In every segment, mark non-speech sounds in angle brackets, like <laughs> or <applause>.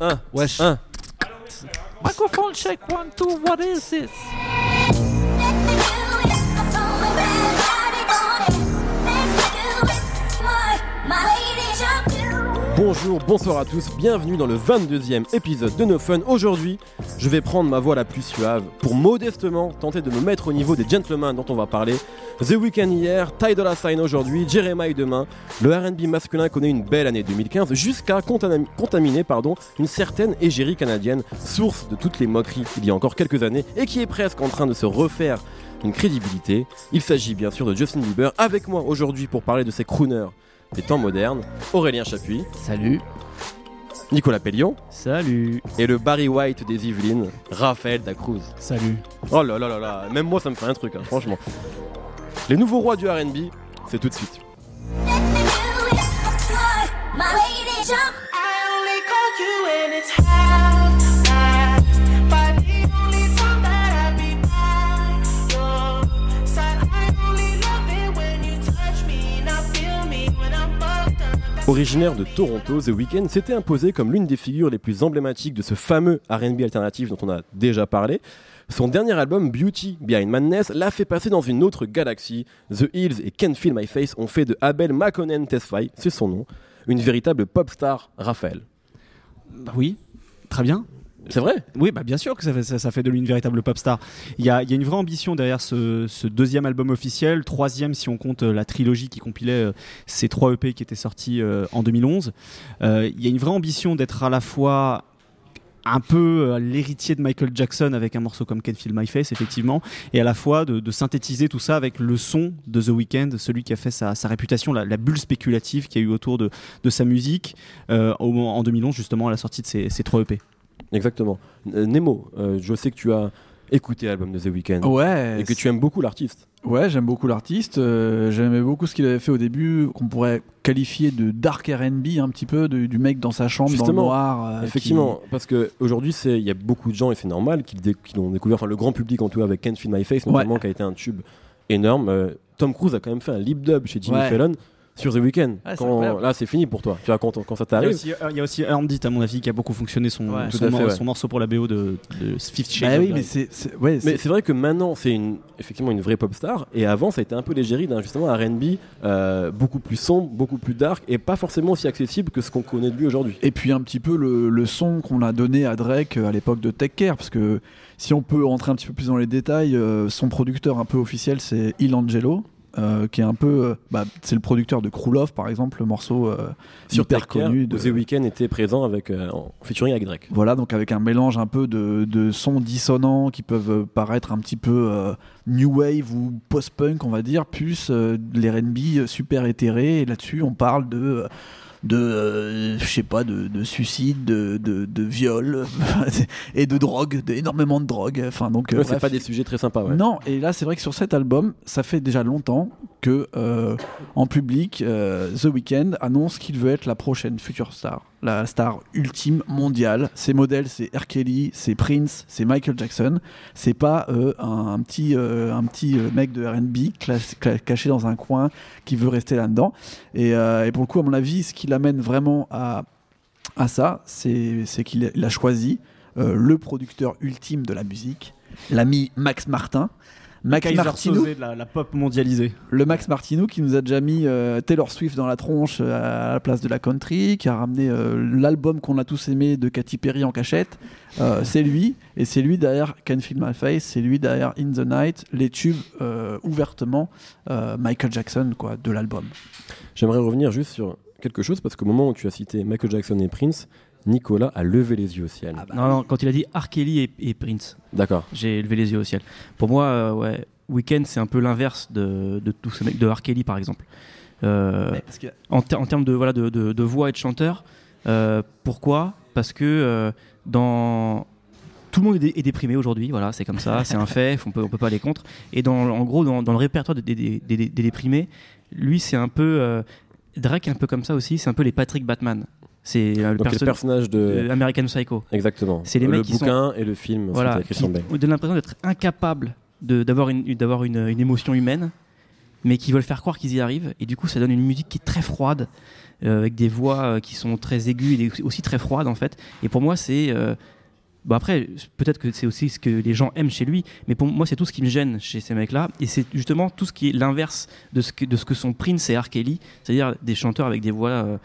Un, Wesh. Uh, un. Uh. Microphone check one two. What is this? Bonjour, bonsoir à tous, bienvenue dans le 22e épisode de No Fun. Aujourd'hui, je vais prendre ma voix la plus suave pour modestement tenter de me mettre au niveau des gentlemen dont on va parler. The Weeknd hier, Ty Dolla Sign aujourd'hui, Jeremiah demain. Le R&B masculin connaît une belle année 2015 jusqu'à contaminer, pardon, une certaine égérie canadienne, source de toutes les moqueries il y a encore quelques années et qui est presque en train de se refaire une crédibilité. Il s'agit bien sûr de Justin Bieber avec moi aujourd'hui pour parler de ces crooners des temps modernes, Aurélien Chapuis, Salut. Nicolas Pellion Salut. et le Barry White des Yvelines, Raphaël Dacruz. Salut. Oh là là là là, même moi ça me fait un truc, hein, franchement. Les nouveaux rois du RB, c'est tout de suite. Originaire de Toronto, The Weeknd s'était imposé comme l'une des figures les plus emblématiques de ce fameux RB alternatif dont on a déjà parlé. Son dernier album, Beauty Behind Madness, l'a fait passer dans une autre galaxie. The Hills et Can't Feel My Face ont fait de Abel Makonnen Tesfaye, c'est son nom, une véritable pop star, Raphaël. Bah oui. Très bien. C'est vrai Oui, bah bien sûr que ça fait, de lui une véritable pop star. Il y a, une vraie ambition derrière ce, deuxième album officiel, troisième si on compte euh, la trilogie qui compilait euh, ces trois EP qui étaient sortis euh, en 2011. Euh, il y a une vraie ambition d'être à la fois un peu l'héritier de Michael Jackson avec un morceau comme Can't Feel My Face effectivement et à la fois de, synthétiser tout ça avec le son de The Weeknd celui qui a fait sa, réputation la, bulle spéculative qu'il y a eu autour de, sa musique en 2011 justement à la sortie de ces, ces trois EP Exactement. Euh, Nemo, euh, je sais que tu as écouté l'album de The Weeknd Ouais, et que tu aimes beaucoup l'artiste. ouais, j'aime beaucoup l'artiste. euh, J'aimais beaucoup ce qu'il avait fait au début, qu'on pourrait qualifier de dark R&B un petit peu, de- du mec dans sa chambre, dans le Justement, noir. euh, Effectivement, parce que aujourd'hui, c'est il y a beaucoup de gens et c'est normal qu'ils l'ont découvert, enfin le grand public en tout cas avec Can't Feel My Face notamment qui a été un tube énorme. Tom Cruise a quand même fait un lip dub chez Jimmy Ouais. Fallon sur The Weeknd. Ah, Quand- là, c'est fini pour toi. Tu vois quand, quand ça Il y, a t'arrive. aussi, il y a aussi Earned It, à mon avis, qui a beaucoup fonctionné son, Ouais. son, Tout à fait, mor- ouais. son morceau pour la BO de, de Fifth Shades. Bah oui, mais c'est, ouais, vrai que maintenant, c'est une, effectivement une vraie pop star. Et avant, ça a été un peu l'égérie d'un justement RB euh, beaucoup plus sombre, beaucoup plus dark et pas forcément aussi accessible que ce qu'on connaît de lui aujourd'hui. Et puis un petit peu le, le son qu'on a donné à Drake euh, à l'époque de Tech Care, parce que si on peut rentrer un petit peu plus dans les détails, euh, son producteur un peu officiel c'est Il Angelo. Euh, qui est un peu, euh, bah, c'est le producteur de Krulov par exemple, le morceau euh, Sur hyper connu de The Weeknd était présent avec, euh, en featuring avec Drake. Voilà, donc avec un mélange un peu de, de sons dissonants qui peuvent euh, paraître un petit peu new wave ou post-punk, on va dire, plus les R&B super éthérés. Et là-dessus, on parle de de euh, je sais pas de, de suicide de, de, de viol <laughs> et de drogue d'énormément de drogue enfin donc euh, Ouais, c'est pas des sujets très sympas. Ouais. Non, et là c'est vrai que sur cet album, ça fait déjà longtemps que euh, en public, euh, The Weeknd annonce qu'il veut être la prochaine future star, la star ultime mondiale. Ses modèles, c'est R. Kelly, c'est Prince, c'est Michael Jackson. C'est pas euh, un, petit, euh, un petit euh, mec de R&B caché dans un coin qui veut rester là-dedans. Et, pour le coup, à mon avis, ce qui l'amène vraiment à à ça, c'est qu'il a- choisi le producteur ultime de la musique, l'ami Max Martin. Max Kaiser Martineau, de la, la pop mondialisée. le Max Martineau qui nous a déjà mis euh, Taylor Swift dans la tronche euh, à la place de la country, qui a ramené euh, l'album qu'on a tous aimé de Katy Perry en cachette. Euh, c'est lui, et c'est lui derrière Can Feel My Face, c'est lui derrière In the Night, les tubes euh, ouvertement euh, Michael Jackson quoi, de l'album. J'aimerais revenir juste sur quelque chose parce qu'au moment où tu as cité Michael Jackson et Prince, Nicolas a levé les yeux au ciel. Non, non, quand il a dit R. Kelly et, et Prince, D'accord. j'ai levé les yeux au ciel. Pour moi, euh, ouais, Weekend, c'est un peu l'inverse de, de tous ces mecs, de R. Kelly par exemple. Euh, Parce que- en, ter- en termes de, voilà, de, de- de voix et de chanteur, euh, pourquoi? Parce que euh, dans. Tout le monde est, dé- est déprimé aujourd'hui, voilà, c'est comme ça, <laughs> c'est un fait, on peut, on peut pas aller contre. Et dans, en gros, dans, dans le répertoire des, des- des- des- des déprimés, lui, c'est un peu. euh, Drake, est un peu comme ça aussi, c'est un peu les Patrick Batman. C'est euh, le le personnage de. euh, American Psycho. Exactement. c'est les le mecs qui bouquin et le film Voilà, Christian qui Bale. vous donne l'impression d'être incapable d'avoir une, d'avoir une, une émotion humaine, mais qui veulent faire croire qu'ils y arrivent. Et du coup, ça donne une musique qui est très froide, euh, avec des voix qui sont très aiguës et aussi très froides en fait. Et pour moi, c'est. euh, Bon après, peut-être que c'est aussi ce que les gens aiment chez lui, mais pour moi c'est tout ce qui me gêne chez ces mecs-là, et c'est justement tout ce qui est l'inverse de ce que de ce que sont Prince et R. Kelly, c'est-à-dire des chanteurs avec des voix euh,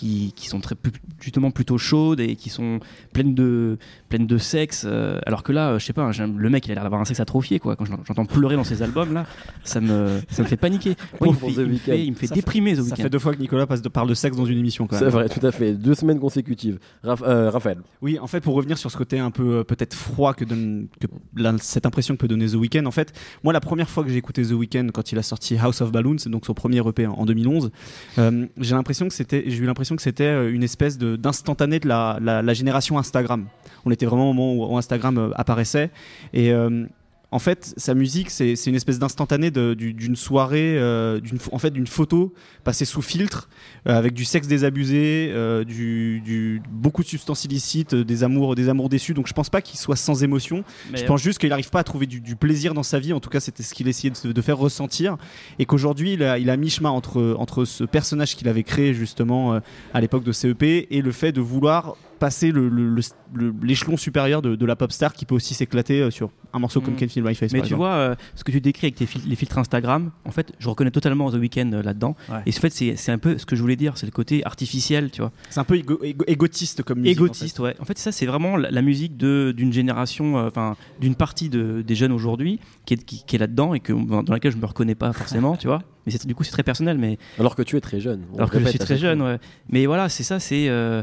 qui, qui sont très justement plutôt chaudes et qui sont pleines de pleines de sexe, euh, alors que là, euh, je sais pas, j'aime- le mec il a l'air d'avoir un sexe atrophié quoi. Quand j'en- j'entends pleurer dans ses albums là, ça me ça me fait paniquer. <laughs> Moi, il, me Pour fait, il me fait- il me fait Ça fait- déprimer The Ça fait deux fois que Nicolas passe de, parle de sexe dans une émission quand C'est vrai, tout à fait. Deux semaines consécutives. Raph- euh, Raphaël. Oui, en fait, pour revenir sur ce côté un peu peut-être froid que donne que la- cette impression que peut donner The Weeknd, en fait, moi, la première fois que j'ai écouté The Weeknd quand il a sorti House of Balloons, c'est donc son premier EP en, en 2011, euh, j'ai l'impression que c'était, j'ai eu l'impression que c'était euh, une espèce d'instantané de la, la- génération Instagram. On était vraiment au moment où, où Instagram euh, apparaissait et euh, en fait, sa musique, c'est une espèce d'instantané d'une soirée, euh, d'une, en fait, d'une photo passée sous filtre, euh, avec du sexe désabusé, euh, du, du- beaucoup de substances illicites, des amours, des amours déçus. Donc je pense pas qu'il soit sans émotion. Mais, Je pense juste qu'il n'arrive pas à trouver du, du plaisir dans sa vie. En tout cas, c'était ce qu'il essayait de, de faire ressentir. Et qu'aujourd'hui, il a, il a mi-chemin entre, entre ce personnage qu'il avait créé justement à l'époque de CEP et le fait de vouloir passer le- le- le- le- l'échelon supérieur de, de la pop star qui peut aussi s'éclater euh, sur un morceau comme Mm. Can't Feel My Face. Mais par tu exemple. vois, euh, ce que tu décris avec tes fil- les filtres Instagram, en fait, je reconnais totalement The Weeknd euh, là-dedans. Ouais. Et en fait, c'est c'est un peu ce que je voulais dire, c'est le côté artificiel, tu vois. c'est un peu égo- égo- égotiste comme musique. en Égotiste, ouais. En fait, ça, c'est vraiment la, la musique de- d'une génération, euh, enfin, d'une partie de- des jeunes aujourd'hui qui est, qui, qui est là-dedans et que, dans laquelle je me reconnais pas forcément, tu vois. Mais c'est- du coup, c'est très personnel, mais Alors que tu es très jeune. Alors que je suis très jeune, ouais. Mais voilà, c'est ça, c'est euh,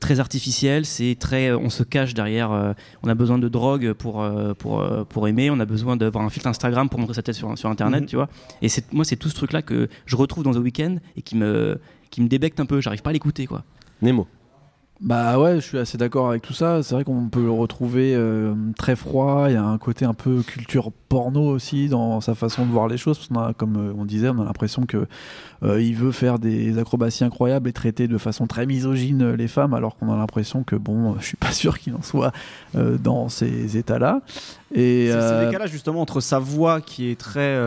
très artificiel, c'est très, euh, on se cache derrière, euh, on a besoin de drogue pour euh, pour euh, pour aimer, on a besoin d'avoir un filtre Instagram pour montrer sa tête sur sur internet, Mhm. tu vois. Et c'est moi, c'est tout ce truc là que je retrouve dans The Weeknd et qui me qui me débecte un peu. J'arrive pas à l'écouter, quoi. Nemo. Bah ouais, je suis assez d'accord avec tout ça. C'est vrai qu'on peut le retrouver euh, très froid. Il y a un côté un peu culture porno aussi dans sa façon de voir les choses. Parce qu'on a, comme euh, on disait, on a l'impression que euh, il veut faire des acrobaties incroyables et traiter de façon très misogyne les femmes, alors qu'on a l'impression que bon, je suis pas <laughs> sûr qu'il en soit euh, dans ces états-là. Et C'est c'est le décalage justement entre sa voix qui est très.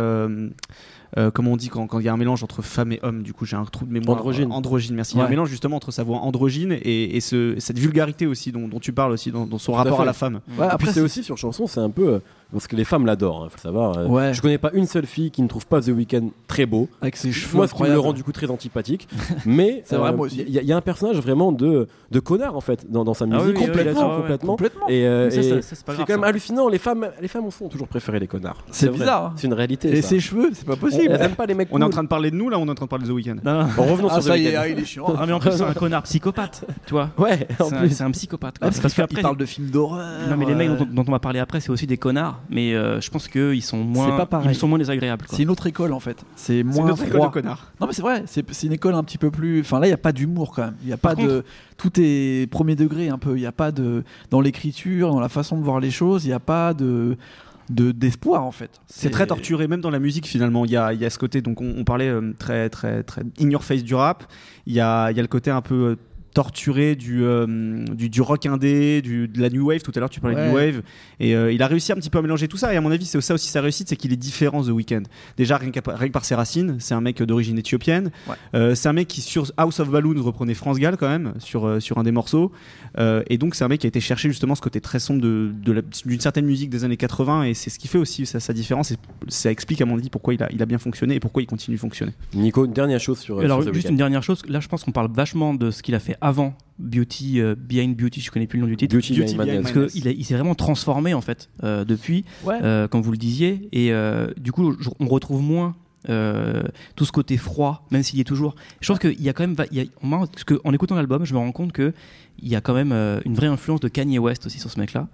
Euh, euh, comme on dit quand il y a un mélange entre femme et homme, du coup j'ai un trou de mémoire. Androgyne. Euh, androgyne, merci. Il y a un mélange justement entre sa voix androgyne et, et ce, cette vulgarité aussi dont, dont tu parles aussi dans, dans son rapport à la femme. ouais, après, c'est aussi sur chanson, c'est un peu. Euh, Parce que les femmes l'adorent, hein, faut savoir. euh, Ouais. Je connais pas une seule fille qui ne trouve pas The Weeknd très beau. avec ses cheveux Moi, ce qui me le rend du coup très antipathique. <laughs> Mais C'est vrai, moi aussi. Il y, a- il y a un personnage vraiment de, de connard en fait dans, dans sa musique. Ah oui, oui, complètement, oui, ouais, ouais, complètement. complètement. Et, euh, et c'est quand même hallucinant. Les femmes, les femmes ont toujours préféré les connards. C'est vrai. bizarre, hein. C'est une réalité. Et ça. ses cheveux, c'est pas possible. Elles aiment pas les mecs. On est en train de parler de nous là, on est en train de parler de The Weeknd. Revenons Ah sur The ça y est, Weeknd. ah, il est chiant. Ah, mais en plus, c'est un connard psychopathe, tu vois. Ouais, en C'est un, plus. c'est un psychopathe. Ah, parce qu'après, il parle de films d'horreur. non, mais les mecs euh, dont on va parler après, c'est aussi des connards. Mais euh, je pense qu'ils sont moins, pas pareil. ils sont moins désagréables. C'est une autre école en fait. C'est moins notre école froid. de connards. Non mais c'est vrai, c'est c'est une école un petit peu plus. Enfin là, il y a pas d'humour quand même. Il y a pas Par de. Tout est premier degré un peu. Il y a pas de dans l'écriture, dans la façon de voir les choses. Il y a pas de de d'espoir en fait. C'est très torturé, même dans la musique finalement. Il y a, il y a ce côté, donc on, on parlait euh, très, très, très in your face du rap. Il y a, il y a le côté un peu euh, torturé du, euh, du, du rock indé, du, de la new wave. Tout à l'heure, tu parlais de new Ouais. wave. Et euh, il a réussi un petit peu à mélanger tout ça. Et à mon avis, c'est ça aussi sa réussite, c'est qu'il est différent The Weeknd. Déjà, rien, qu'à- rien que par ses racines, c'est un mec d'origine éthiopienne. Ouais. Euh, c'est un mec qui, sur House of Balloons, reprenait France Gall quand même, sur, euh, sur un des morceaux. Euh, et donc, c'est un mec qui a été chercher justement ce côté très sombre de, de la- d'une certaine musique des années 80. Et c'est ce qui fait aussi sa, sa différence. Et ça explique, à mon avis, pourquoi il a, il a bien fonctionné et pourquoi il continue de fonctionner. Nico, une dernière chose sur. Alors, sur The juste une dernière chose. Là, je pense qu'on parle vachement de ce qu'il a fait avant Beauty, euh, Behind Beauty. Je connais plus le nom du titre. Beauty, Beauty Behind Madness. Parce qu'il il s'est vraiment transformé en fait euh, depuis, Ouais. euh, comme vous le disiez, et euh, du coup je- on retrouve moins euh, tout ce côté froid, même s'il y est toujours. Je pense qu'il y a quand même, va- il y a- moi, parce que, en écoutant l'album, je me rends compte que il y a quand même euh, une vraie influence de Kanye West aussi sur ce mec-là,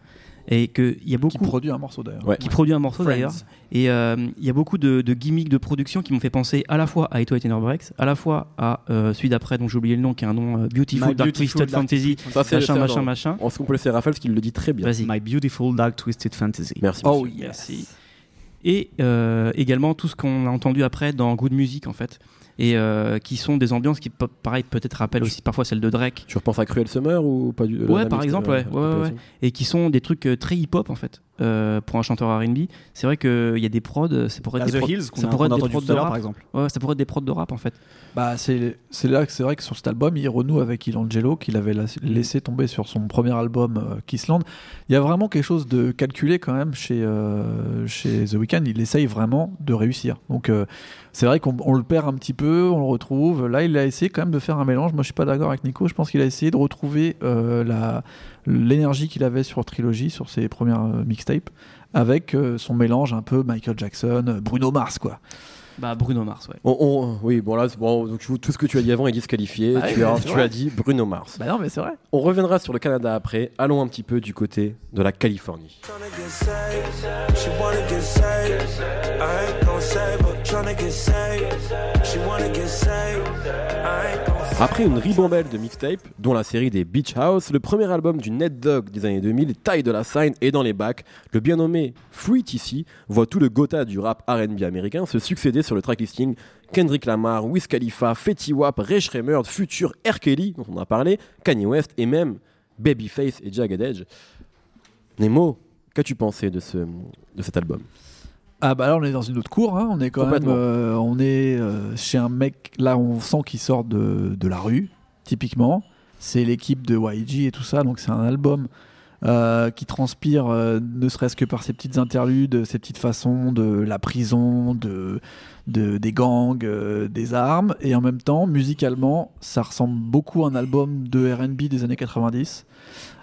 et qu'il y a Qui beaucoup produit un morceau d'ailleurs. Ouais. qui produit un morceau d'ailleurs. Et euh, il y a beaucoup de, de gimmicks de production qui m'ont fait penser à la fois à It White Breaks, à la fois à euh, celui d'après dont j'ai oublié le nom, qui est un nom euh, Beautiful My Dark Beautiful Twisted Dark Fantasy, Ça, machin, c'est- machin. En ce qu'on peut laisser Raphaël, parce qu'il le dit très bien. My Beautiful Dark Twisted Fantasy. Merci. Oh yes. Et euh, également tout ce qu'on a entendu après dans Good Music en fait. et euh, qui sont des ambiances qui, pareil, peut-être rappellent aussi parfois celles de Drake, Tu repenses à Cruel Summer ou pas du Ouais, par exemple, euh, ouais, ouais, ouais, et qui sont des trucs très hip-hop en fait. euh, pour un chanteur R&B, c'est vrai qu'il y a des prods, c'est pour être des The prods- Hills, ça a, pourrait qu'on a être des entendu prods de rap. par exemple. Ouais, ça pourrait être des prods de rap en fait. Bah, c'est c'est là que c'est vrai que sur cet album, il renoue avec Ilangelo qu'il avait la- laissé tomber sur son premier album euh, Kissland. Il y a vraiment quelque chose de calculé quand même chez, euh, chez The Weeknd. Il essaye vraiment de réussir. Donc euh, c'est vrai qu'on on le perd un petit peu, on le retrouve. Là, il a essayé quand même de faire un mélange. Moi, je suis pas d'accord avec Nico. Je pense qu'il a essayé de retrouver euh, l'énergie qu'il avait sur Trilogy, sur ses premières euh, mixtapes, avec son mélange un peu Michael Jackson, Bruno Mars, quoi. Bah Bruno Mars, ouais. On- on- oui, bon là, c'est bon, donc, tout ce que tu as dit avant est disqualifié. Ah oui, tu as, tu as dit Bruno Mars. Bah non, mais c'est vrai. On reviendra sur le Canada après. Allons un petit peu du côté de la Californie. Après une ribambelle de mixtapes, dont la série des Beach House, le premier album du Net Dog des années 2000, Taille de la Sign est dans les bacs. Le bien nommé Free TC voit tout le Gotha du rap RB américain se succéder sur le track listing Kendrick Lamar, Wiz Khalifa, Fetty Wap, Ray Shremmer, Future, R. Kelly, dont on a parlé, Kanye West et même Babyface et Jagged Edge. Nemo, qu'as-tu pensé de cet album? Ah bah là on est dans une autre cour, hein. on est quand même, euh, on est euh, chez un mec, là on sent qu'il sort de, de la rue, typiquement. C'est l'équipe de YG et tout ça, donc c'est un album euh, qui transpire, euh, ne serait-ce que par ses petites interludes, ses petites façons de la prison, de, de- des gangs, euh, des armes, et en même temps, musicalement, ça ressemble beaucoup à un album de R&B des années 90.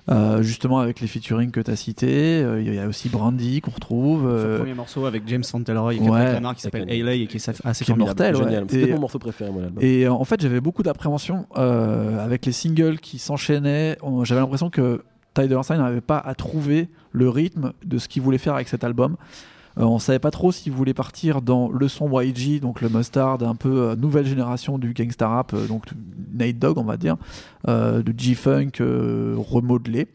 euh, justement avec les featuring que tu as cités, Euh, il y a aussi Brandy qu'on retrouve. Son premier morceau avec James Fauntleroy et ouais. Lamar qui s'appelle A.L.A. et qui est assez Qui est mortel, ouais. Génial. C'est mon morceau préféré, moi, l'album. Et en fait, j'avais beaucoup d'appréhension euh, avec les singles qui s'enchaînaient. J'avais l'impression que Tyler Sign n'avait pas à trouver le rythme de ce qu'il voulait faire avec cet album. Euh, on savait pas trop s'il voulait partir dans le son YG, donc le mustard, un peu euh, nouvelle génération du gangsta rap, euh, donc Nate Dogg, on va dire, euh, de G-Funk remodelé,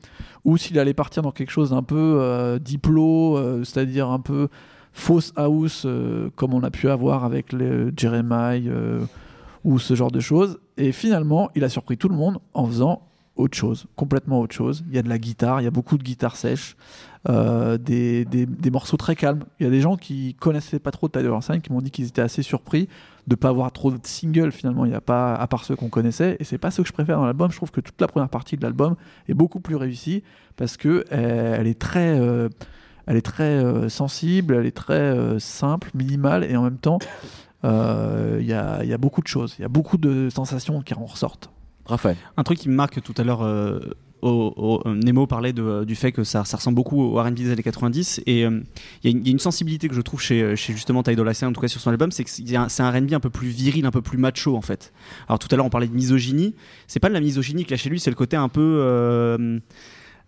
ou s'il allait partir dans quelque chose d'un peu diplo, c'est-à-dire un peu fausse house, comme on a pu avoir avec le Jeremiah ou ce genre de choses. Et finalement, il a surpris tout le monde en faisant autre chose, complètement autre chose. Il y a de la guitare, il y a beaucoup de guitare sèche, euh, des, des- morceaux très calmes. Il y a des gens qui connaissaient pas trop Tyler Sign qui m'ont dit qu'ils étaient assez surpris de pas avoir trop de singles finalement. Il n'y a pas, à part ceux qu'on connaissait, et c'est pas ce que je préfère dans l'album. Je trouve que toute la première partie de l'album est beaucoup plus réussie parce que euh, elle est très euh, elle est très sensible, elle est très simple, minimale, et en même temps, il y, a, il y a beaucoup de choses, il y a beaucoup de sensations qui en ressortent. Raphaël. Un truc qui me marque tout à l'heure, euh, au- euh, Nemo parlait de- du fait que ça, ressemble beaucoup au RB des années 90 et euh, il y, a une- a sensibilité que je trouve chez, justement Ty Dolla en tout cas sur son album, c'est que c'est un, RB un peu plus viril, un peu plus macho en fait. Alors tout à l'heure on parlait de misogynie, c'est pas de la misogynie que là chez lui, c'est le côté un peu.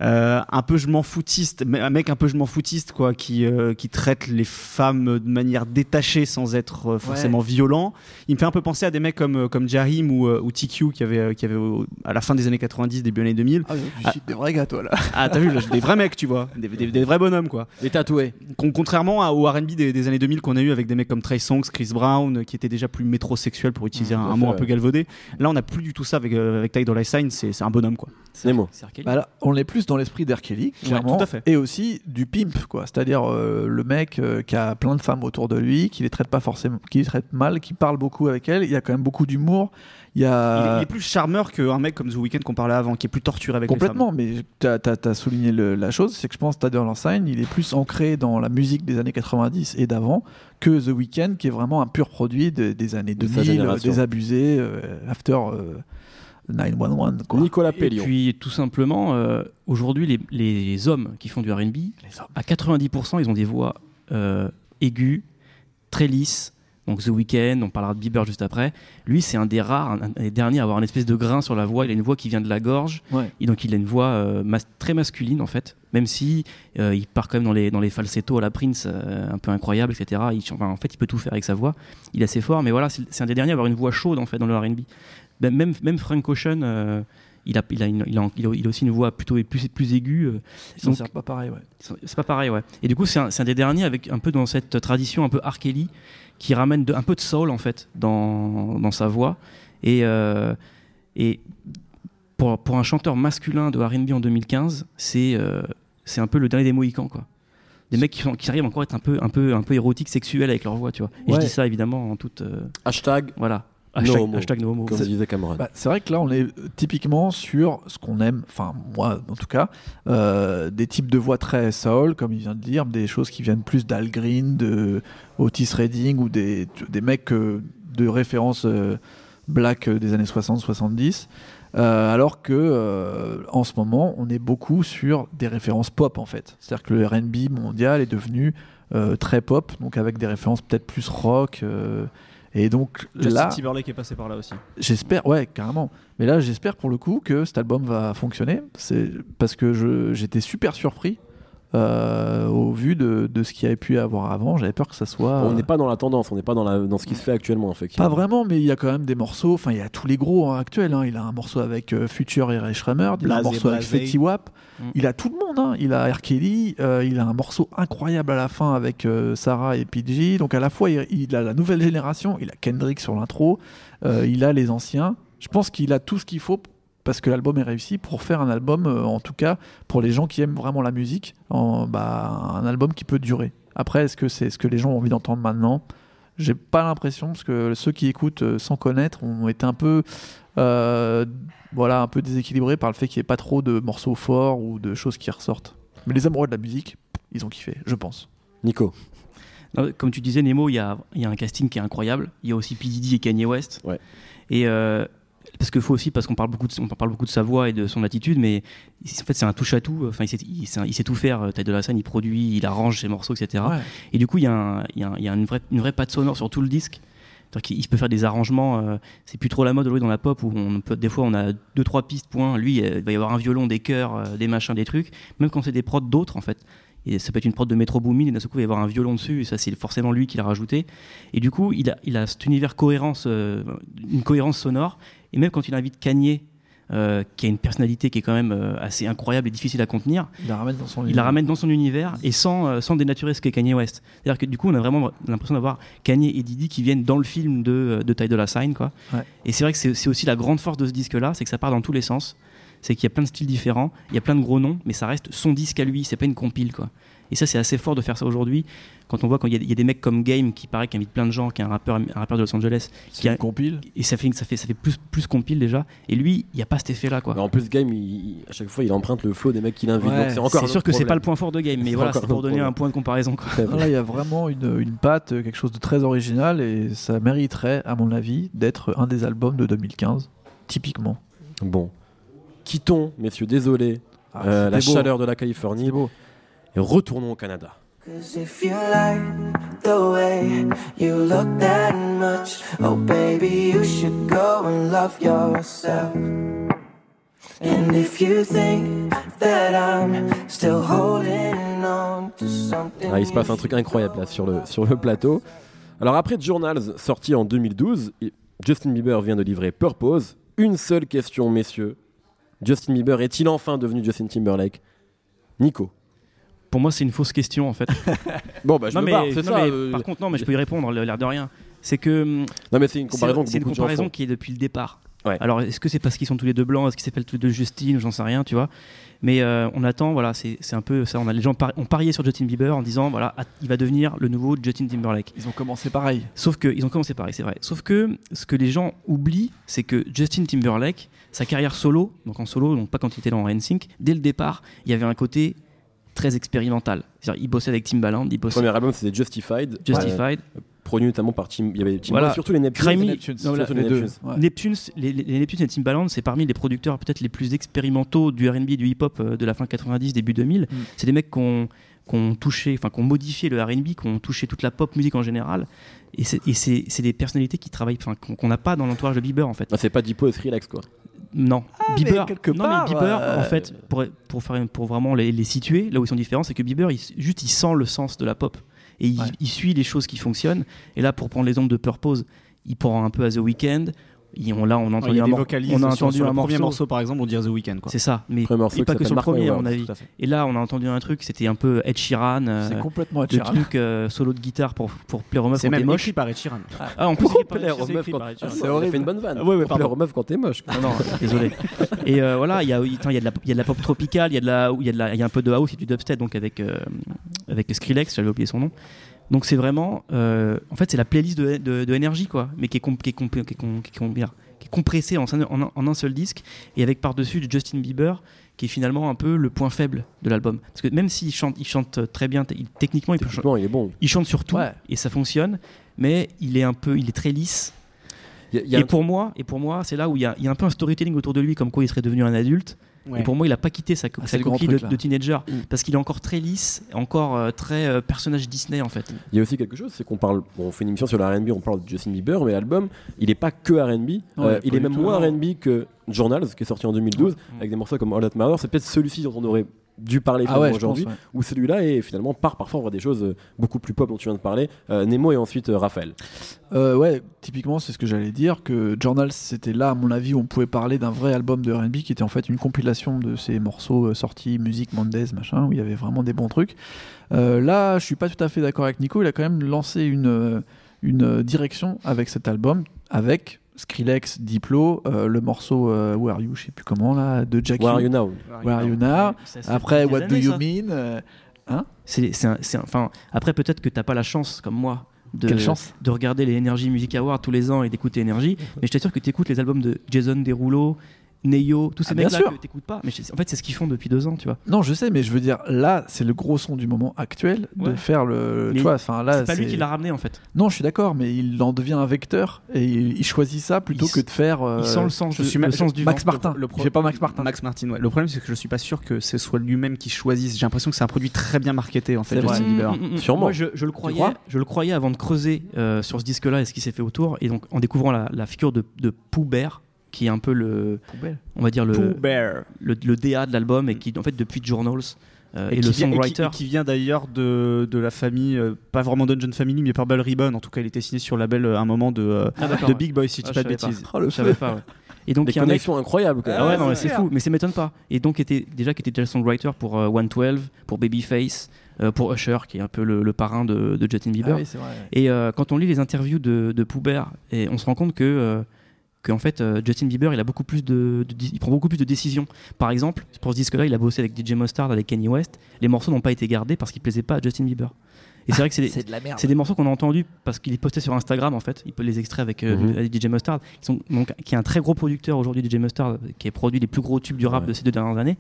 Euh, un peu je m'en foutiste, un mec un peu je m'en foutiste quoi, qui, euh, qui traite les femmes de manière détachée sans être euh, forcément violent. Il me fait un peu penser à des mecs comme, comme Jarim ou, ou TQ qui avaient, euh, qui avaient au- à la fin des années 90, début années 2000. Ah, Ah. suis des vrais gars, toi, là. Ah, t'as vu, là, des vrais mecs, tu vois, des, des- des vrais bonhommes quoi. Les tatoués. Con- contrairement à- au RB des, des années 2000 qu'on a eu avec des mecs comme Trey Songz, Chris Brown, qui étaient déjà plus métrosexuels pour utiliser un, à un mot un peu galvaudé. Là, on n'a plus du tout ça avec, avec Ty Dolla Sign, c'est un bonhomme quoi. C'est. Bah là, on est plus dans l'esprit d'R. Kelly, clairement, tout à fait. et aussi du pimp, quoi. C'est-à-dire euh, le mec euh, qui a plein de femmes autour de lui, qui les traite pas forcément, qui les traite mal, qui parle beaucoup avec elles. Il y a quand même beaucoup d'humour. Il a il est plus charmeur qu'un mec comme The Weeknd qu'on parlait avant, qui est plus torturé avec les Complètement, mais tu as, souligné le- la chose, c'est que je pense que Tyler Sign, il est plus ancré dans la musique des années 90 et d'avant que The Weeknd, qui est vraiment un pur produit de- des années De sa 2000, euh, génération. désabusé, euh, after euh, 911. Quoi. Nicolas Et Pellion. puis tout simplement, euh, aujourd'hui, les, les hommes qui font du RB, à 90%, ils ont des voix euh, aiguës, très lisses. Donc The Weeknd, on parlera de Bieber juste après. Lui, c'est un des rares, un, des derniers à avoir une espèce de grain sur la voix. Il a une voix qui vient de la gorge. Ouais. Et donc il a une voix euh, mas- très masculine en fait. Même si euh, il part quand même dans les, dans les falsettos à la Prince, euh, un peu incroyable, etc. Il, enfin, en fait, il peut tout faire avec sa voix. Il est assez fort, mais voilà, c'est c'est un des derniers à avoir une voix chaude en fait dans le R&B. Ben, Même, même Frank Ocean, il a, il a, une- il a, il a- aussi une voix plutôt plus, plus aiguë. euh, servent pas pareil, ouais. c'est pas pareil, ouais. Et du coup, c'est un, c'est un des derniers avec un peu dans cette tradition un peu R. Qui ramène de- un peu de soul en fait dans, dans sa voix. Et, euh, et pour, pour un chanteur masculin de R&B en 2015, c'est euh, c'est un peu le dernier des Mohicans, quoi. Des mecs qui, sont- qui arrivent encore à être un peu, un peu, un peu érotiques, sexuels avec leur voix, tu vois. Et Ouais. je dis ça évidemment en toute. euh, Hashtag, voilà. No Hashtag, homo. hashtag no homo. comme disait Cameron. Bah, c'est vrai que là, on est typiquement sur ce qu'on aime, enfin moi en tout cas, euh, des types de voix très soul, comme il vient de dire, des choses qui viennent plus d'Al Green, de Otis Redding ou des, des mecs euh, de référence euh, black des années 60-70. Euh, alors que en ce moment, on est beaucoup sur des références pop en fait. C'est-à-dire que le R&B mondial est devenu très pop, donc avec des références peut-être plus rock. Et donc Justin là, Timberlake est passé par là aussi. J'espère, ouais, carrément. Mais là, j'espère pour le coup que cet album va fonctionner. C'est parce que j'étais super surpris euh, au vu de, de ce qu'il y avait pu y avoir avant. J'avais peur que ça soit. On n'est pas dans la tendance, on n'est pas dans, la, dans ce qui se fait actuellement, Pas effectivement. vraiment, mais il y a quand même des morceaux. Enfin, il y a tous les gros hein, actuels. hein. Il a un morceau avec euh, Future et Ray Schremer. Il a un morceau avec. Fetty Wap. Mm. Il a tout le monde. hein. Il a R. Kelly. euh, il a un morceau incroyable à la fin avec euh, Sarah et PG. Donc à la fois, il, il a la nouvelle génération. Il a Kendrick sur l'intro. euh, il a les anciens. Je pense qu'il a tout ce qu'il faut parce que l'album est réussi pour faire un album, euh, en tout cas pour les gens qui aiment vraiment la musique, en, bah, un album qui peut durer. Après, est-ce que c'est ce que les gens ont envie d'entendre maintenant? J'ai pas l'impression parce que ceux qui écoutent euh, sans connaître ont été un peu, euh, voilà, un peu déséquilibrés par le fait qu'il n'y ait pas trop de morceaux forts ou de choses qui ressortent. Mais les amoureux de la musique, ils ont kiffé, je pense. Nico. Comme tu disais, Nemo, il y a, il y a un casting qui est incroyable. Il y a aussi P. Diddy et Kanye West. Ouais. Et euh, parce que faut aussi, parce qu'on parle beaucoup, de, on parle beaucoup de sa voix et de son attitude, mais en fait, c'est un touche à tout. Enfin, il sait, il sait- il sait tout faire. Taille de la scène, il produit, il arrange ses morceaux, etc. Ouais. Et du coup, il y a, un- il y a un- il y a une, vraie, une vraie patte sonore sur tout le disque. Qu'il il peut faire des arrangements. euh, c'est plus trop la mode aujourd'hui dans la pop où on peut, des fois on a deux trois pistes. Point. Lui, euh, il va y avoir un violon, des chœurs, euh, des machins, des trucs. Même quand c'est des prods d'autres, en fait. Et ça peut être une prod de Metro Boomin et d'un seul coup il va y avoir un violon dessus. Et ça, c'est forcément lui qui l'a rajouté. Et du coup, il a, il a cet univers cohérence, euh, une cohérence sonore. Et même quand il invite Kanye. euh, qui a une personnalité qui est quand même euh, assez incroyable et difficile à contenir, Il la ramène dans son il la ramène dans son univers et sans, euh, sans dénaturer ce qu'est Kanye West. C'est-à-dire que du coup, on a vraiment l'impression d'avoir Kanye et Didi qui viennent dans le film de, de Ty Dolla Sign. Quoi. Ouais. Et c'est vrai que c'est c'est aussi la grande force de ce disque-là, c'est que ça part dans tous les sens. C'est qu'il y a plein de styles différents, il y a plein de gros noms, mais ça reste son disque à lui, c'est pas une compile. Quoi. Et ça, c'est assez fort de faire ça aujourd'hui. Quand on voit qu'il y, a- il y a des mecs comme Game qui paraît qui invite plein de gens, qui est un rappeur, un rappeur de Los Angeles, qui C'est a- une compile. et ça fait, ça fait, ça fait plus, plus compile déjà. Et lui, il n'y a pas cet effet-là. Quoi. Mais en plus, Game, il- à chaque fois, il emprunte le flow des mecs qui l'invitent. Ouais, donc c'est encore C'est un sûr que c'est pas le point fort de Game, mais C'est voilà, c'est pour donner problème. un point de comparaison. Quoi. Là, il y a vraiment une, une patte, quelque chose de très original et ça mériterait, à mon avis, d'être un des albums de 2015, typiquement. Bon. Quittons, messieurs, désolé, Ah, euh, la beau. chaleur de la Californie beau. Et retournons au Canada. Cause if you like the way you look that much, oh baby, you should go and love yourself. And if you think that I'm still holding on to something, Ah, il se passe un truc incroyable là sur le, sur le plateau. Alors après Journals, sorti en 2012, et Justin Bieber vient de livrer Purpose. Une seule question, messieurs. Justin Bieber est-il enfin devenu Justin Timberlake? Nico. Pour moi, c'est une fausse question en fait. <laughs> Bon, bah je non, me mais, barre, c'est non, ça. mais euh, par contre, non, mais je peux y répondre, l'air de rien. C'est que hum, Non, mais c'est une comparaison c'est une comparaison qui est depuis le départ. Ouais. Alors, est-ce que c'est parce qu'ils sont tous les deux blancs Est-ce qu'ils s'appellent tous les deux Justine J'en sais rien, tu vois. Mais euh, on attend, voilà, c'est c'est un peu ça. On a les gens pari- ont parié sur Justin Bieber en disant, voilà, il va devenir le nouveau Justin Timberlake. Ils ont commencé pareil. Sauf que ils ont commencé pareil, c'est vrai. Sauf que ce que les gens oublient, c'est que Justin Timberlake, sa carrière solo, donc en solo, donc pas quand il était dans NSYNC, dès le départ, il y avait un côté très expérimental. C'est-à-dire, il bossait avec Timbaland, il Le premier album, c'était Justified. Justified. produit notamment par Tim. Il y avait Tim Voilà. surtout les Neptunes. Non, les. Neptunes. Ouais. Neptunes, les, Neptunes et Timbaland, c'est parmi les producteurs peut-être les plus expérimentaux du R&B et du hip-hop euh, de la fin 90, début 2000. Mm. C'est des mecs qui ont, qui ont touché, enfin qui ont modifié le R&B, qui ont touché toute la pop musique en général. Et c'est et des personnalités qui travaillent, enfin qu'on qu'on n'a pas dans l'entourage de Bieber en fait. Ah, c'est pas Deepo, c'est Relax quoi. Non, mais Bieber, non part, mais Bieber, euh, en fait, pour, pour, faire, pour vraiment les, les situer, là où ils sont différents, c'est que Bieber, il, juste il sent le sens de la pop et il, Ouais. il suit les choses qui fonctionnent. Et là, pour prendre l'exemple de Purpose, il prend un peu à The Weeknd. On, là, on a entendu un, mor- on a entendu sur un le premier morceau. morceau par exemple, on dirait The Weeknd quoi. C'est ça, mais morceau et pas que sur le premier, à mon avis. Et là, on a entendu un truc, c'était un peu Ed Sheeran, euh, C'est complètement de attirant. trucs euh, solo de guitare pour, pour plaire aux meufs C'est quand t'es même moche. écrit par Ed Sheeran. Ah, en plus, c'est écrit par Ed Plaire Sheeran, aux c'est meufs quand- Ed Sheeran. Ah, C'est horrible. fait une bonne vanne. Ah ouais, plaire aux meufs quand t'es moche. Non, non, <laughs> désolé. Et voilà, il y a, il y, a de la, il y a de la pop tropicale, il y a de la, il y a de la, il y a un peu de house et du dubstep donc avec euh, avec Skrillex, j'avais oublié son nom. Donc c'est vraiment, euh, en fait, c'est la playlist de, de, de quoi, mais qui est, qui est, comp- qui est, com- qui est com- qui est compressée en, un- en, un- en un seul disque et avec par dessus du Justin Bieber qui est finalement un peu le point faible de l'album. Parce que même s'il chante, il chante très bien, il- techniquement il, Techniquement, il est bon. il chante sur tout Ouais. et ça fonctionne, mais il est un peu, il est très lisse. Il y a- il y a et un- pour moi, et pour moi, c'est là où il y, a, il y a un peu un storytelling autour de lui, comme quoi il serait devenu un adulte. Ouais. Et pour moi, il a pas quitté sa, Ah, sa coquille truc, de, teenager Mm. parce qu'il est encore très lisse, encore euh, très euh, personnage Disney en fait. Il y a aussi quelque chose, c'est qu'on parle, bon, on fait une émission sur le R&B, on parle de Justin Bieber, mais l'album, il est pas que R&B, Ouais, euh, il est même tout, moins. R&B que Journals, qui est sorti en 2012, avec des morceaux comme All That Matters. C'est peut-être celui-ci dont on aurait dû parler Ah ouais, aujourd'hui, ouais. où celui-là est finalement part parfois voir des choses euh, beaucoup plus pop dont tu viens de parler. Euh, Nemo et ensuite euh, Raphaël. Euh, ouais, typiquement, c'est ce que j'allais dire, que Journal, c'était là, à mon avis, où on pouvait parler d'un vrai album de R&B qui était en fait une compilation de ces morceaux sortis, musique, Mondays, machin, où il y avait vraiment des bons trucs. Là, je suis pas tout à fait d'accord avec Nico, il a quand même lancé une, une direction avec cet album, avec Skrillex, Diplo, euh, le morceau euh, Where Are You, je sais plus comment, là, de Jackie. Where Are You Now Where Are You Now Après, What Do You ça. Mean euh, C'est, c'est un- c'est un- enfin, après peut-être que t'as pas la chance comme moi de, Quelle chance de regarder les Energy Music Awards tous les ans et d'écouter Energy, mais je t'assure que t'écoutes les albums de Jason Derulo, Neyo, tous ces Ah, mecs-là que t'écoutes pas. Mais en fait, c'est ce qu'ils font depuis deux ans, tu vois. Non, je sais, mais je veux dire, là, c'est le gros son du moment actuel de Ouais. faire le. Mais tu vois, enfin là, c'est pas lui qui l'a ramené en fait. Non, je suis d'accord, mais il en devient un vecteur et il, il choisit ça plutôt Il que de faire. euh, Il sent le sens, je de- suis le sens du Max vent. Martin. Le pro- pas Max Martin. Max Martin, ouais. Le problème, c'est que je suis pas sûr que ce soit lui-même qui choisisse. J'ai l'impression que c'est un produit très bien marketé en fait. C'est vrai. Justin Bieber. Mm, mm, mm. Sûrement. Moi, je, je le croyais, je le croyais avant de creuser euh, sur ce disque-là et ce qui s'est fait autour, et donc en découvrant la, la figure de, Bear, qui est un peu le, Poubelle. on va dire le, le, le DA de l'album et qui en fait depuis Journals euh, et, le vient- songwriter. et qui, et qui vient d'ailleurs de, de la famille, euh, pas vraiment Dungeon Family, mais Purple Ribbon. En tout cas, il était signé sur le label euh, à un moment de, euh, Ah, de. Big Boy, si je Ah, dis pas de bêtises. Oh le Je savais feu. pas. ouais. <laughs> Et donc Des il y a un mec incroyables. quand même. Ah ouais, Ah, non, mais c'est fou, mais ça m'étonne pas. Et donc, était, déjà qui était déjà songwriter pour euh, 112, pour Babyface, euh, pour Usher, qui est un peu le, le parrain de, de Justin Ah Bieber. oui, vrai. Et euh, quand on lit les interviews de, de Pooh Bear, et on se rend compte que, euh, que en fait, euh, Justin Bieber, il, a beaucoup plus de, de- il prend beaucoup plus de décisions. Par exemple, pour ce disque-là, il a bossé avec DJ Mustard, avec Kanye West. Les morceaux n'ont pas été gardés parce qu'ils plaisaient pas à Justin Bieber. Et c'est vrai que c'est <laughs> des, de la merde. c'est des morceaux qu'on a entendus parce qu'il est posté sur Instagram en fait. Il peut les extraits avec, euh, Mhm. DJ Mustard, qui, sont, donc, qui est un très gros producteur aujourd'hui, DJ Mustard, qui a produit les plus gros tubes du rap Ouais. de ces deux dernières années.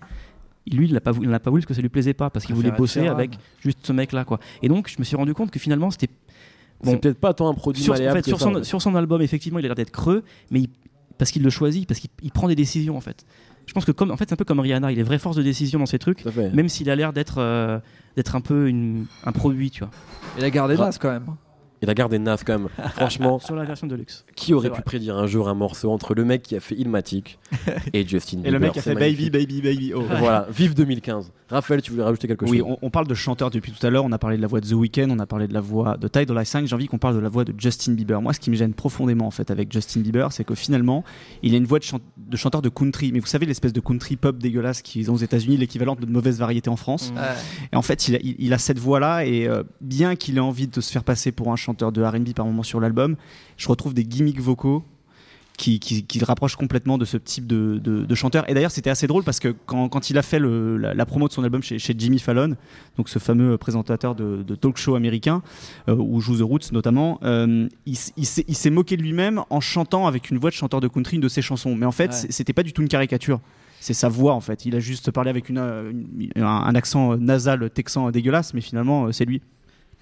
Lui, il l'a pas voulu, il l'a pas voulu parce que ça lui plaisait pas, parce qu'il voulait Préfère bosser avec juste ce mec-là quoi. Et donc, je me suis rendu compte que finalement, c'était C'est bon. peut-être pas tant un produit Sur, en fait, sur, ça, son, sur album, effectivement, il a l'air d'être creux, mais il- parce qu'il le choisit, parce qu'il il prend des décisions en fait. Je pense que comme en fait, c'est un peu comme Rihanna, il est vraie force de décision dans ses trucs, même s'il a l'air d'être euh, d'être un peu une- un produit, tu vois. Il a gardé Nas quand même. Il a gardé Nas quand même. <laughs> Franchement, Sur la version de luxe. qui aurait pu vrai. prédire un jour un morceau entre le mec qui a fait Ilmatic <laughs> et Justin Bieber Et le mec a c'est fait magnifique. Baby, Baby, Baby. Oh. Voilà, vive 2015. Raphaël, tu voulais rajouter quelque Oui, chose? on, on parle de chanteurs depuis tout à l'heure. On a parlé de la voix de The Weeknd, on a parlé de la voix de Ty Dolla Sign. J'ai envie qu'on parle de la voix de Justin Bieber. Moi, ce qui me gêne profondément en fait avec Justin Bieber, c'est que finalement, il a une voix de, chan- de chanteur de country. Mais vous savez l'espèce de country pop dégueulasse qu'ils ont aux États-Unis, l'équivalent de mauvaise variété en France. Et en fait, il a, il, il a cette voix-là, et euh, bien qu'il ait envie de se faire passer pour un chanteur de RB par moment sur l'album, je retrouve des gimmicks vocaux qui, qui, qui le rapprochent complètement de ce type de, de, de chanteur. Et d'ailleurs, c'était assez drôle parce que quand, quand il a fait le, la, la promo de son album chez, chez Jimmy Fallon, donc ce fameux présentateur de, de talk show américain, euh, où joue The Roots notamment, euh, il, s'est moqué de lui-même en chantant avec une voix de chanteur de country une de ses chansons. Mais en fait, Ouais. c'était pas du tout une caricature c'est sa voix en fait. Il a juste parlé avec une, euh, une- un, un accent nasal texan dégueulasse, mais finalement euh, c'est lui.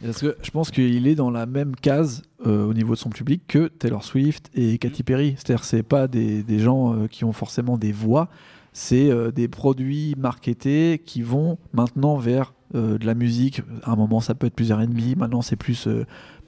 Parce que je pense qu'il est dans la même case euh, au niveau de son public que Taylor Swift et Katy Perry. C'est-à-dire c'est pas des, des gens euh, qui ont forcément des voix, c'est euh, des produits marketés qui vont maintenant vers de la musique. À un moment ça peut être plus R&B, maintenant c'est plus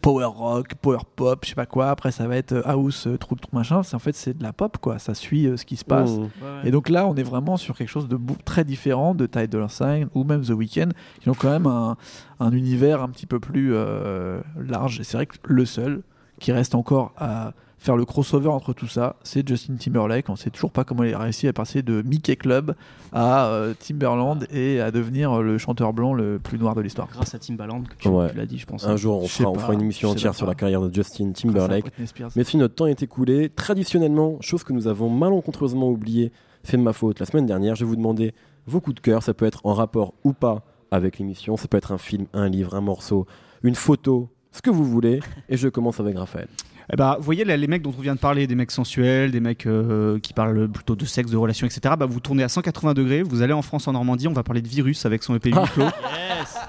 power rock, power pop, je sais pas quoi. Après ça va être euh, house, euh, truc, truc machin. C'est en fait c'est de la pop quoi. Ça suit euh, ce qui se passe. Mmh. Et donc là, on est vraiment sur quelque chose de très différent de Dolla Sign ou même The Weeknd, qui ont quand même un, un univers un petit peu plus euh, large. Et c'est vrai que le seul qui reste encore à faire le crossover entre tout ça, c'est Justin Timberlake. On sait toujours pas comment il a réussi à passer de Mickey Club à euh, Timberland et à devenir le chanteur blanc le plus noir de l'histoire. Grâce à Timbaland, que tu, Ouais. tu l'as dit, je pense. Un jour, on fera, on pas, fera une émission entière sur la carrière de Justin Timberlake. Mais si notre temps est écoulé, traditionnellement, chose que nous avons malencontreusement oublié, fait de ma faute la semaine dernière, je vais vous demander vos coups de cœur. Ça peut être en rapport ou pas avec l'émission. Ça peut être un film, un livre, un morceau, une photo, ce que vous voulez. Et je commence avec Raphaël. Eh ben, vous voyez là, les mecs dont on vient de parler, des mecs sensuels, des mecs euh, qui parlent plutôt de sexe, de relations, etc. Bah, vous tournez à 180 degrés, vous allez en France, en Normandie, on va parler de virus avec son EP huis clos.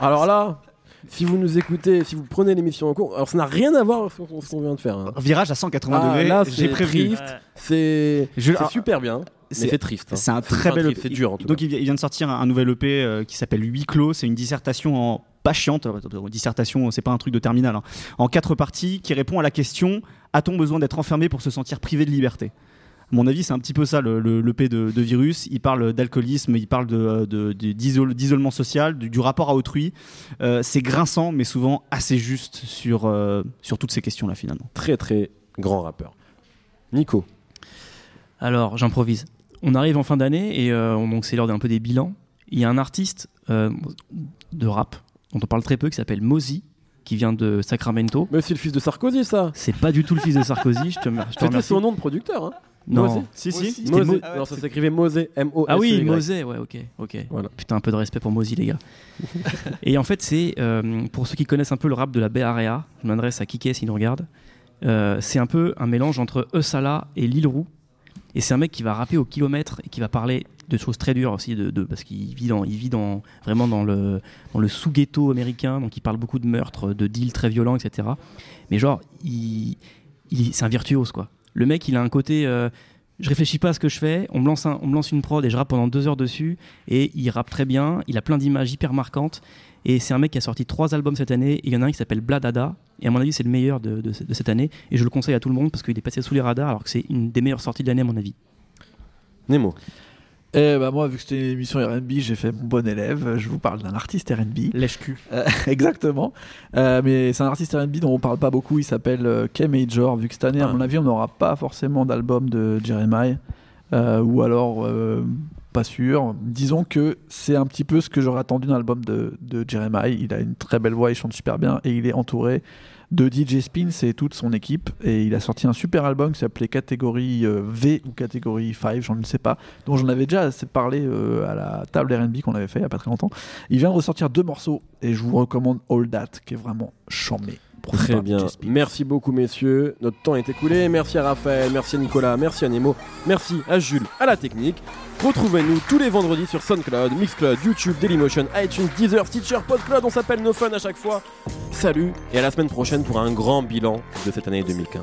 Alors là, si vous nous écoutez, si vous prenez l'émission en cours, alors ça n'a rien à voir avec ce qu'on vient de faire. hein. Virage à 180 Ah, degrés, là, j'ai prévu. C'est super bien, c'est- c'est triste. hein. C'est un très bel EP. Dur en tout Donc cas. il vient, de sortir un, un nouvel EP euh, qui s'appelle Huis clos. C'est une dissertation en pas chiante, euh, dissertation, c'est pas un truc de terminal, hein. en quatre parties qui répond à la question a-t-on besoin d'être enfermé pour se sentir privé de liberté? À mon avis, c'est un petit peu ça le, le, l'EP de, de virus. Il parle d'alcoolisme, il parle de- de- d'isolement social, du, du rapport à autrui. Euh, c'est grinçant, mais souvent assez juste sur, euh, sur toutes ces questions-là finalement. Très très grand rappeur. Nico. Alors, j'improvise. On arrive en fin d'année et euh, on- donc c'est l'heure d'un peu des bilans. Il y a un artiste euh, de rap dont on parle très peu qui s'appelle Mozi, qui vient de Sacramento. Mais c'est le fils de Sarkozy, ça. C'est pas du tout le fils de Sarkozy, je te, je te C'était son nom de producteur. Hein. Non. Mosé. Si, si. Mosé. Mo- Non, ça s'écrivait Mosé. M O Ah oui, Mosé, ouais, ok, ok. Voilà. Putain, un peu de respect pour Mozi, les gars. <laughs> et en fait, c'est euh, pour ceux qui connaissent un peu le rap de la Bay Area, je m'adresse à Kike s'il nous regarde. euh, c'est un peu un mélange entre Eusala et Lil Roux. Et c'est un mec qui va rapper au kilomètre et qui va parler de choses très dures aussi, parce qu'il vit, dans, il vit dans, vraiment dans le, sous-ghetto américain, donc il parle beaucoup de meurtres, de deals très violents, etc. Mais genre, c'est un virtuose, quoi. Le mec, il a un côté. euh, je réfléchis pas à ce que je fais, on lance on me lance une prod et je rappe pendant deux heures dessus, et il rappe très bien, il a plein d'images hyper marquantes, et c'est un mec qui a sorti trois albums cette année, et il y en a un qui s'appelle Bladada, et à mon avis c'est le meilleur de, de- de cette année, et je le conseille à tout le monde parce qu'il est passé sous les radars alors que c'est une des meilleures sorties de l'année à mon avis. Nemo. Eh bah moi, vu que c'était une émission RB, j'ai fait mon bon élève. Je vous parle d'un artiste RB. Lèche-cul. Euh, <laughs> exactement. Euh, mais c'est un artiste RB dont on parle pas beaucoup. Il s'appelle euh, K Major. Vu que cette année, à Ah. mon avis, on n'aura pas forcément d'album de Jeremiah. Euh, ou alors, euh, pas sûr. Disons que c'est un petit peu ce que j'aurais attendu d'un album de, de Jeremiah. Il a une très belle voix, il chante super bien et il est entouré de DJ Spin, c'est toute son équipe. Et il a sorti un super album qui s'appelait Catégorie euh, V ou Catégorie 5, j'en ne sais pas, dont j'en avais déjà assez parlé euh, à la table RB qu'on avait fait il n'y a pas très longtemps. Il vient de ressortir deux morceaux et je vous recommande All That, qui est vraiment chambé. Très bien. Merci beaucoup, messieurs. Notre temps est écoulé. Merci à Raphaël, merci à Nicolas, merci à Nemo, merci à Jules, à la technique. Retrouvez-nous tous les vendredis sur SoundCloud, Mixcloud, YouTube, Dailymotion, iTunes, Deezer, Stitcher, PodCloud. On s'appelle No Fun à chaque fois. Salut et à la semaine prochaine pour un grand bilan de cette année 2015.